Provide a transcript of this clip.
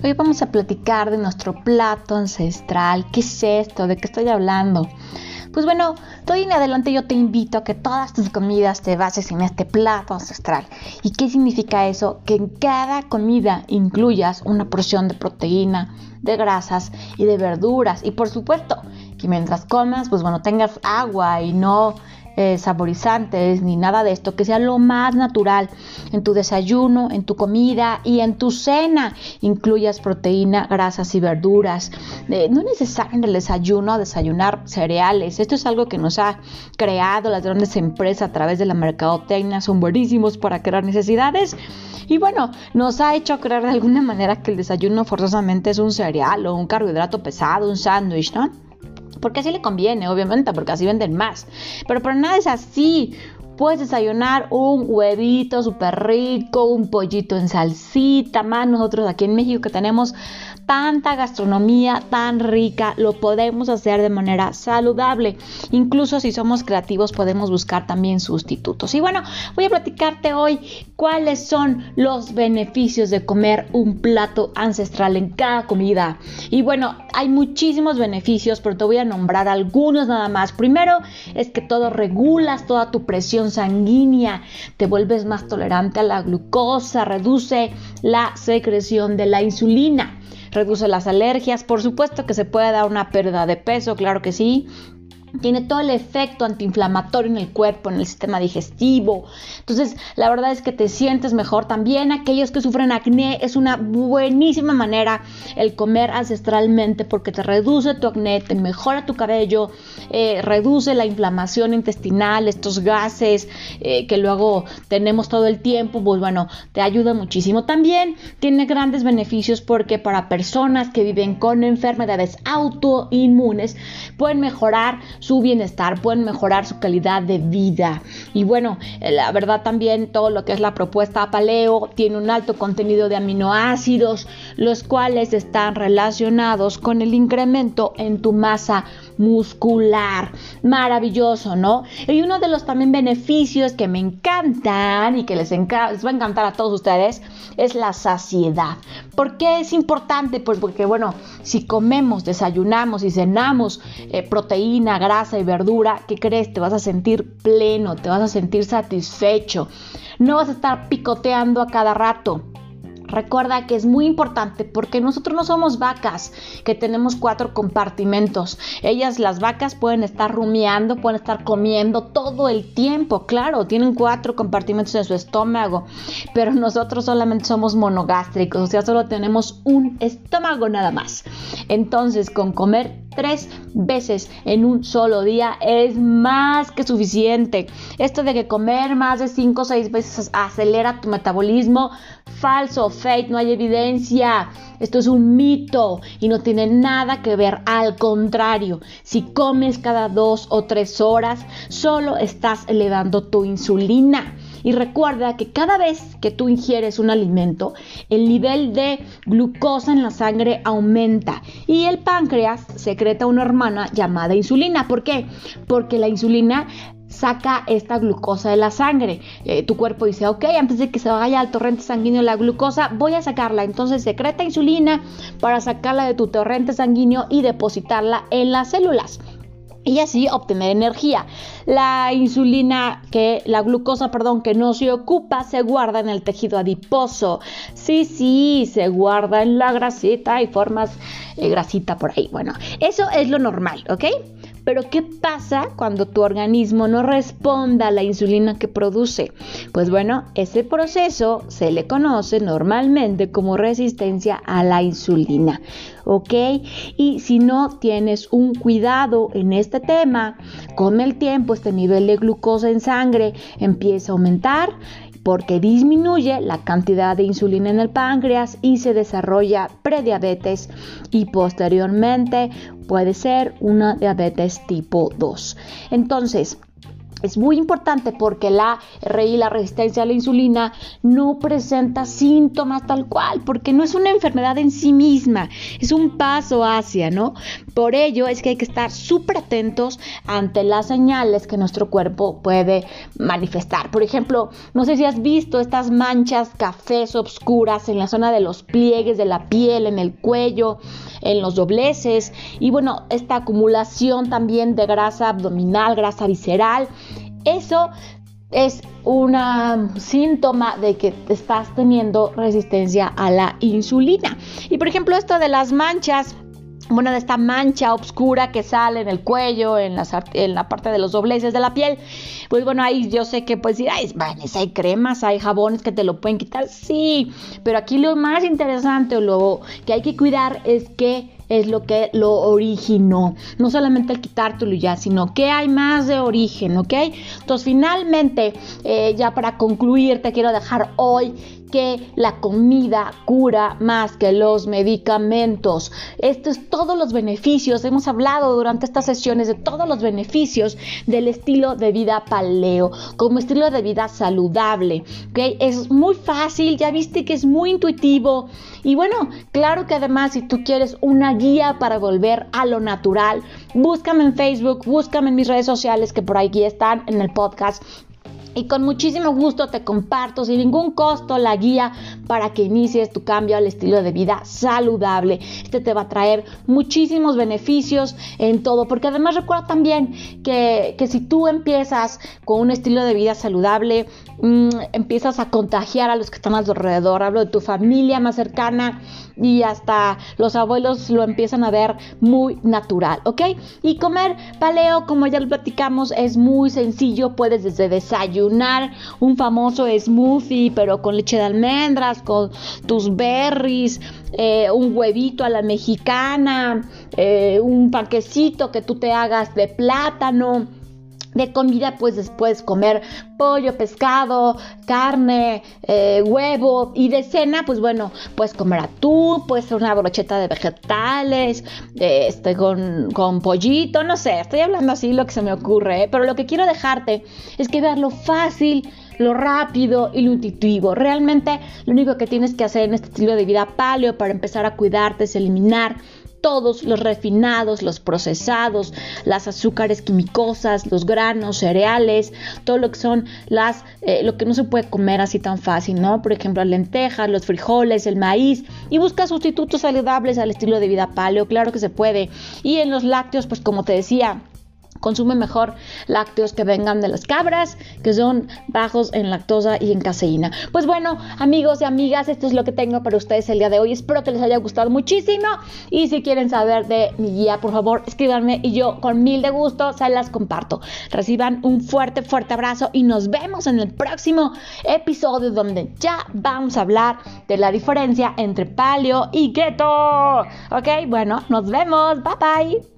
Hoy vamos a platicar de nuestro plato ancestral. ¿Qué es esto? ¿De qué estoy hablando? Pues bueno, de hoy en adelante yo te invito a que todas tus comidas te bases en este plato ancestral. ¿Y qué significa eso? Que en cada comida incluyas una porción de proteína, de grasas y de verduras. Y por supuesto, que mientras comas, pues bueno, tengas agua y no eh, saborizantes ni nada de esto, que sea lo más natural en tu desayuno, en tu comida y en tu cena. Incluyas proteína, grasas y verduras. Eh, no es en el desayuno desayunar cereales. Esto es algo que nos ha creado las grandes empresas a través de la mercadotecnia. Son buenísimos para crear necesidades. Y bueno, nos ha hecho creer de alguna manera que el desayuno forzosamente es un cereal o un carbohidrato pesado, un sándwich, ¿no? Porque así le conviene, obviamente, porque así venden más. Pero para nada es así. Puedes desayunar un huevito súper rico, un pollito en salsita, más nosotros aquí en México que tenemos tanta gastronomía tan rica, lo podemos hacer de manera saludable. Incluso si somos creativos podemos buscar también sustitutos. Y bueno, voy a platicarte hoy cuáles son los beneficios de comer un plato ancestral en cada comida. Y bueno, hay muchísimos beneficios, pero te voy a nombrar algunos nada más. Primero es que todo regulas toda tu presión sanguínea, te vuelves más tolerante a la glucosa, reduce la secreción de la insulina reduce las alergias, por supuesto que se puede dar una pérdida de peso, claro que sí, tiene todo el efecto antiinflamatorio en el cuerpo, en el sistema digestivo. Entonces, la verdad es que te sientes mejor. También aquellos que sufren acné es una buenísima manera el comer ancestralmente porque te reduce tu acné, te mejora tu cabello, eh, reduce la inflamación intestinal, estos gases eh, que luego tenemos todo el tiempo. Pues bueno, te ayuda muchísimo. También tiene grandes beneficios porque para personas que viven con enfermedades autoinmunes pueden mejorar su bienestar, pueden mejorar su calidad de vida. Y bueno, eh, la verdad también todo lo que es la propuesta paleo tiene un alto contenido de aminoácidos, los cuales están relacionados con el incremento en tu masa muscular. Maravilloso, ¿no? Y uno de los también beneficios que me encantan y que les, les va a encantar a todos ustedes es la saciedad. ¿Por qué es importante? Pues porque, bueno, si comemos, desayunamos y cenamos eh, proteína, grasa y verdura, ¿qué crees? Te vas a sentir pleno, te vas a sentir satisfecho. No vas a estar picoteando a cada rato. Recuerda que es muy importante porque nosotros no somos vacas que tenemos cuatro compartimentos. Ellas, las vacas, pueden estar rumiando, pueden estar comiendo todo el tiempo. Claro, tienen cuatro compartimentos en su estómago, pero nosotros solamente somos monogástricos, o sea, solo tenemos un estómago nada más. Entonces, con comer tres veces en un solo día es más que suficiente. Esto de que comer más de cinco o seis veces acelera tu metabolismo, falso, fake, no hay evidencia. Esto es un mito y no tiene nada que ver. Al contrario, si comes cada dos o tres horas, solo estás elevando tu insulina. Y recuerda que cada vez que tú ingieres un alimento, el nivel de glucosa en la sangre aumenta y el páncreas secreta una hormona llamada insulina. ¿Por qué? Porque la insulina saca esta glucosa de la sangre. Eh, tu cuerpo dice, ok, antes de que se vaya al torrente sanguíneo la glucosa, voy a sacarla. Entonces secreta insulina para sacarla de tu torrente sanguíneo y depositarla en las células y así obtener energía. La insulina que la glucosa, perdón, que no se ocupa se guarda en el tejido adiposo. Sí, sí, se guarda en la grasita y formas eh, grasita por ahí. Bueno, eso es lo normal, ¿ok? Pero ¿qué pasa cuando tu organismo no responda a la insulina que produce? Pues bueno, ese proceso se le conoce normalmente como resistencia a la insulina. ¿Ok? Y si no tienes un cuidado en este tema, con el tiempo este nivel de glucosa en sangre empieza a aumentar porque disminuye la cantidad de insulina en el páncreas y se desarrolla prediabetes y posteriormente puede ser una diabetes tipo 2. Entonces, es muy importante porque la RI, la resistencia a la insulina, no presenta síntomas tal cual, porque no es una enfermedad en sí misma, es un paso hacia, ¿no? Por ello es que hay que estar súper atentos ante las señales que nuestro cuerpo puede manifestar. Por ejemplo, no sé si has visto estas manchas cafés oscuras en la zona de los pliegues de la piel, en el cuello, en los dobleces y bueno, esta acumulación también de grasa abdominal, grasa visceral. Eso es un síntoma de que estás teniendo resistencia a la insulina. Y por ejemplo, esto de las manchas, bueno, de esta mancha oscura que sale en el cuello, en la, en la parte de los dobleces de la piel, pues bueno, ahí yo sé que puedes decir, ay, bueno, hay cremas, hay jabones que te lo pueden quitar, sí, pero aquí lo más interesante o lo que hay que cuidar es que es lo que lo originó. No solamente el quitártelo ya, sino que hay más de origen, ¿ok? Entonces, finalmente, eh, ya para concluir, te quiero dejar hoy que la comida cura más que los medicamentos. Estos todos los beneficios. Hemos hablado durante estas sesiones de todos los beneficios del estilo de vida paleo, como estilo de vida saludable. ¿okay? Es muy fácil, ya viste que es muy intuitivo. Y bueno, claro que además si tú quieres una guía para volver a lo natural, búscame en Facebook, búscame en mis redes sociales que por aquí están en el podcast y con muchísimo gusto te comparto sin ningún costo la guía para que inicies tu cambio al estilo de vida saludable. Este te va a traer muchísimos beneficios en todo, porque además recuerda también que, si tú empiezas con un estilo de vida saludable, mm, empiezas a contagiar a los que están a tu alrededor. Hablo de tu familia más cercana y hasta los abuelos lo empiezan a ver muy natural, ¿ok? Y comer paleo, como ya lo platicamos, es muy sencillo. Puedes desde un famoso smoothie, pero con leche de almendras, con tus berries, eh, un huevito a la mexicana, eh, un panquecito que tú te hagas de plátano de comida, pues después comer pollo, pescado, carne, eh, huevo y de cena, pues bueno, puedes comer atún, puedes ser una brocheta de vegetales, este, con, con, pollito, no sé, estoy hablando así lo que se me ocurre, ¿eh? pero lo que quiero dejarte es que veas lo fácil, lo rápido y lo intuitivo. Realmente lo único que tienes que hacer en este estilo de vida paleo para empezar a cuidarte es eliminar todos los refinados, los procesados, las azúcares quimicosas, los granos, cereales, todo lo que son las, eh, lo que no se puede comer así tan fácil, ¿no? Por ejemplo, las lentejas, los frijoles, el maíz, y busca sustitutos saludables al estilo de vida paleo, claro que se puede. Y en los lácteos, pues como te decía, Consume mejor lácteos que vengan de las cabras, que son bajos en lactosa y en caseína. Pues bueno, amigos y amigas, esto es lo que tengo para ustedes el día de hoy. Espero que les haya gustado muchísimo. Y si quieren saber de mi guía, por favor, escríbanme y yo con mil de gusto se las comparto. Reciban un fuerte, fuerte abrazo y nos vemos en el próximo episodio donde ya vamos a hablar de la diferencia entre paleo y keto. Ok, bueno, nos vemos. Bye bye.